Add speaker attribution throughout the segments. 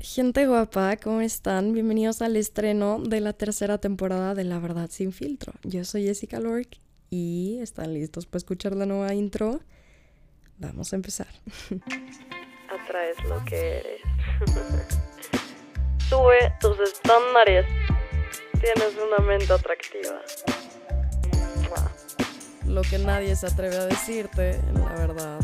Speaker 1: Gente guapa, ¿cómo están? Bienvenidos al estreno de la tercera temporada de La Verdad Sin Filtro. Yo soy Jessica Lork y están listos para escuchar la nueva intro. Vamos a empezar.
Speaker 2: Atraes lo que eres. Sube tus estándares. Tienes una mente atractiva.
Speaker 1: Lo que nadie se atreve a decirte, la verdad.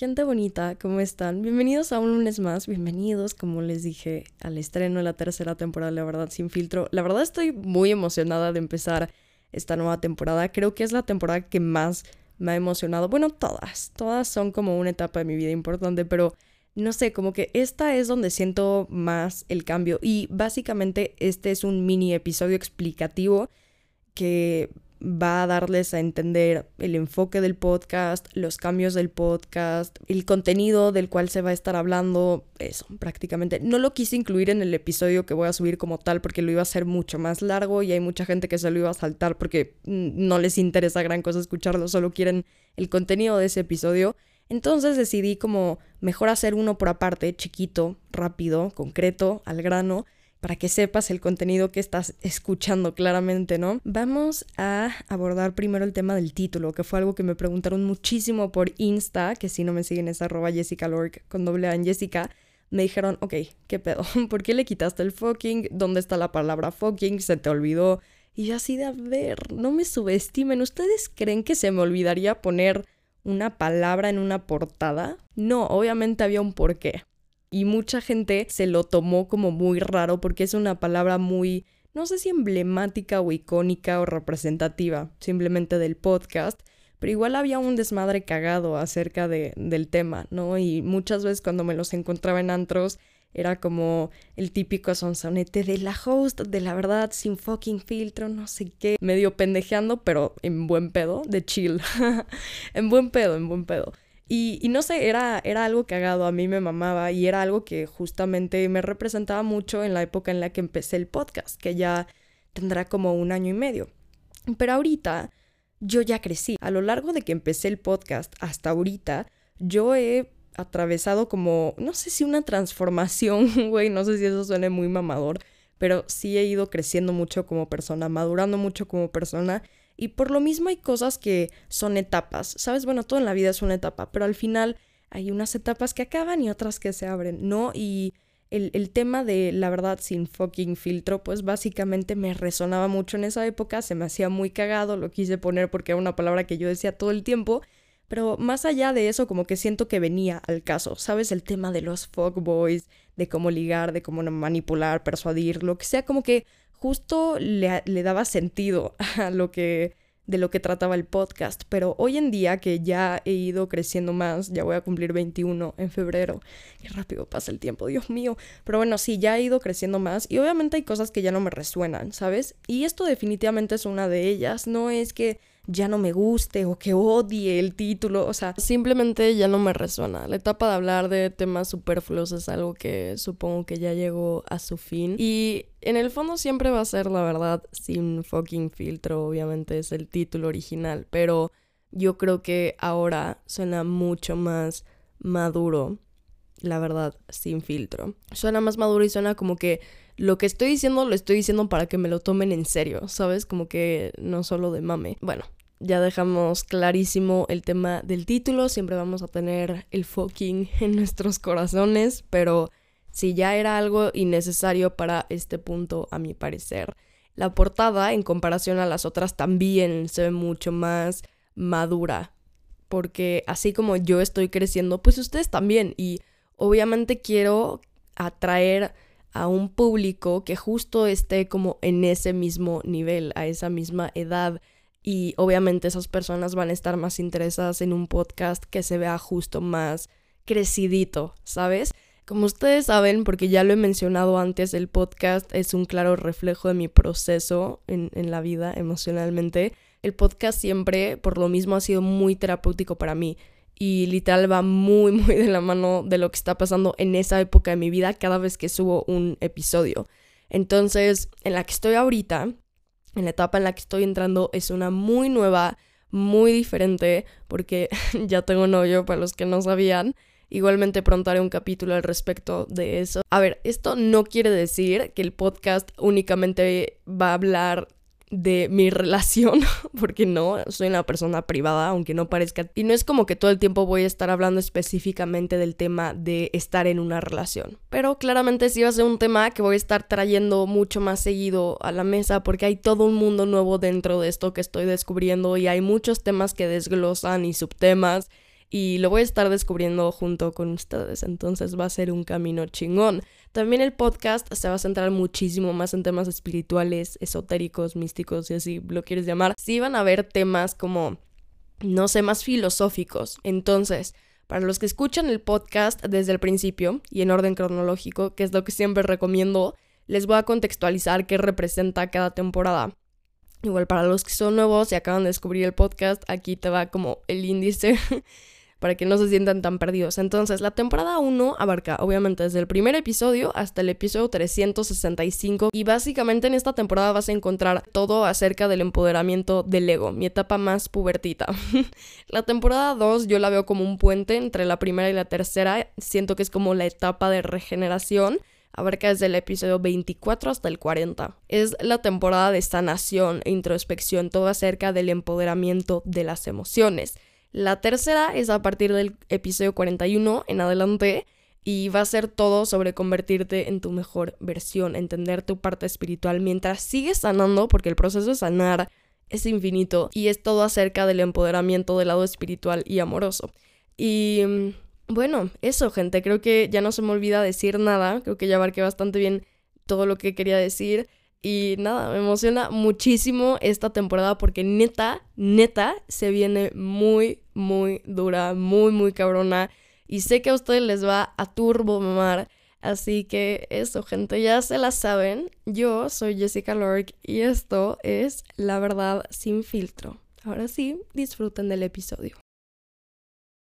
Speaker 1: Gente bonita, ¿cómo están? Bienvenidos a un lunes más, bienvenidos, como les dije, al estreno de la tercera temporada La Verdad Sin Filtro. La verdad estoy muy emocionada de empezar esta nueva temporada. Creo que es la temporada que más me ha emocionado. Bueno, todas, todas son como una etapa de mi vida importante, pero no sé, como que esta es donde siento más el cambio. Y básicamente este es un mini episodio explicativo que va a darles a entender el enfoque del podcast, los cambios del podcast, el contenido del cual se va a estar hablando, eso, prácticamente. No lo quise incluir en el episodio que voy a subir como tal porque lo iba a hacer mucho más largo y hay mucha gente que se lo iba a saltar porque no les interesa gran cosa escucharlo, solo quieren el contenido de ese episodio. Entonces decidí como mejor hacer uno por aparte, chiquito, rápido, concreto, al grano, para que sepas el contenido que estás escuchando claramente, ¿no? Vamos a abordar primero el tema del título, que fue algo que me preguntaron muchísimo por Insta, que si no me siguen es arroba Jessica Lork con doble A en Jessica. Me dijeron, ok, ¿qué pedo? ¿Por qué le quitaste el fucking? ¿Dónde está la palabra fucking? ¿Se te olvidó? Y yo así de, a ver, no me subestimen. ¿Ustedes creen que se me olvidaría poner una palabra en una portada? No, obviamente había un porqué. Y mucha gente se lo tomó como muy raro porque es una palabra muy, no sé si emblemática o icónica o representativa simplemente del podcast, pero igual había un desmadre cagado acerca de, del tema, ¿no? Y muchas veces cuando me los encontraba en antros era como el típico sonsonete de la host, de la verdad, sin fucking filtro, no sé qué. Medio pendejeando, pero en buen pedo, de chill. en buen pedo, en buen pedo. Y, no sé, era, era algo cagado, a mí me mamaba y era algo que justamente me representaba mucho en la época en la que empecé el podcast, que ya tendrá como un año y medio. Pero ahorita yo ya crecí. A lo largo de que empecé el podcast hasta ahorita, yo he atravesado como, no sé si una transformación, güey, no sé si eso suene muy mamador, pero sí he ido creciendo mucho como persona, madurando mucho como persona. Y por lo mismo hay cosas que son etapas, ¿sabes? Bueno, todo en la vida es una etapa, pero al final hay unas etapas que acaban y otras que se abren, ¿no? Y el, el, tema de la verdad sin fucking filtro, pues básicamente me resonaba mucho en esa época, se me hacía muy cagado, lo quise poner porque era una palabra que yo decía todo el tiempo pero más allá de eso, como que siento que venía al caso, ¿sabes? El tema de los fuckboys, de cómo ligar, de cómo manipular, persuadir, lo que sea, como que justo le, le daba sentido a lo que de lo que trataba el podcast, pero hoy en día que ya he ido creciendo más, ya voy a cumplir 21 en febrero, qué rápido pasa el tiempo, Dios mío, pero bueno, sí, ya he ido creciendo más y obviamente hay cosas que ya no me resuenan, ¿sabes? Y esto definitivamente es una de ellas, no es que ya no me guste o que odie el título, o sea, simplemente ya no me resuena. La etapa de hablar de temas superfluos es algo que supongo que ya llegó a su fin y en el fondo siempre va a ser la verdad sin fucking filtro, obviamente es el título original, pero yo creo que ahora suena mucho más maduro, la verdad, sin filtro. Suena más maduro y suena como que lo que estoy diciendo lo estoy diciendo para que me lo tomen en serio, ¿sabes? Como que no solo de mame. Bueno, ya dejamos clarísimo el tema del título, siempre vamos a tener el fucking en nuestros corazones, pero si ya era algo innecesario para este punto, a mi parecer. La portada, en comparación a las otras, también se ve mucho más madura, porque así como yo estoy creciendo, pues ustedes también, y obviamente quiero atraer a un público que justo esté como en ese mismo nivel, a esa misma edad. Y obviamente esas personas van a estar más interesadas en un podcast que se vea justo más crecidito, ¿sabes? Como ustedes saben, porque ya lo he mencionado antes, el podcast es un claro reflejo de mi proceso en, en la vida emocionalmente. El podcast siempre, por lo mismo, ha sido muy terapéutico para mí y literal va muy muy de la mano de lo que está pasando en esa época de mi vida cada vez que subo un episodio. Entonces, en la que estoy ahorita, en la etapa en la que estoy entrando, es una muy nueva, muy diferente, porque ya tengo novio para los que no sabían. Igualmente pronto haré un capítulo al respecto de eso. A ver, esto no quiere decir que el podcast únicamente va a hablar de mi relación, porque no, soy una persona privada, aunque no parezca. Y no es como que todo el tiempo voy a estar hablando específicamente del tema de estar en una relación. Pero claramente sí va a ser un tema que voy a estar trayendo mucho más seguido a la mesa, porque hay todo un mundo nuevo dentro de esto que estoy descubriendo y hay muchos temas que desglosan y subtemas. Y lo voy a estar descubriendo junto con ustedes, entonces va a ser un camino chingón. También el podcast se va a centrar muchísimo más en temas espirituales, esotéricos, místicos, si así lo quieres llamar. Sí van a haber temas como, no sé, más filosóficos. Entonces, para los que escuchan el podcast desde el principio y en orden cronológico, que es lo que siempre recomiendo, les voy a contextualizar qué representa cada temporada. Igual para los que son nuevos y acaban de descubrir el podcast, aquí te va como el índice para que no se sientan tan perdidos. Entonces, la temporada 1 abarca obviamente desde el primer episodio hasta el episodio 365 y básicamente en esta temporada vas a encontrar todo acerca del empoderamiento del ego, mi etapa más pubertita. la temporada 2 yo la veo como un puente entre la primera y la tercera, siento que es como la etapa de regeneración abarca desde el episodio 24 hasta el 40. Es la temporada de sanación e introspección, todo acerca del empoderamiento de las emociones. La tercera es a partir del episodio 41 en adelante y va a ser todo sobre convertirte en tu mejor versión, entender tu parte espiritual mientras sigues sanando, porque el proceso de sanar es infinito y es todo acerca del empoderamiento del lado espiritual y amoroso. Y mm, bueno, eso gente, creo que ya no se me olvida decir nada, creo que ya abarqué bastante bien todo lo que quería decir. Y nada, me emociona muchísimo esta temporada porque neta, neta, se viene muy, muy dura, muy, muy cabrona. Y sé que a ustedes les va a turbo mamar. Así que eso, gente, ya se la saben. Yo soy Jessica Lork y esto es La Verdad sin filtro. Ahora sí, disfruten del episodio.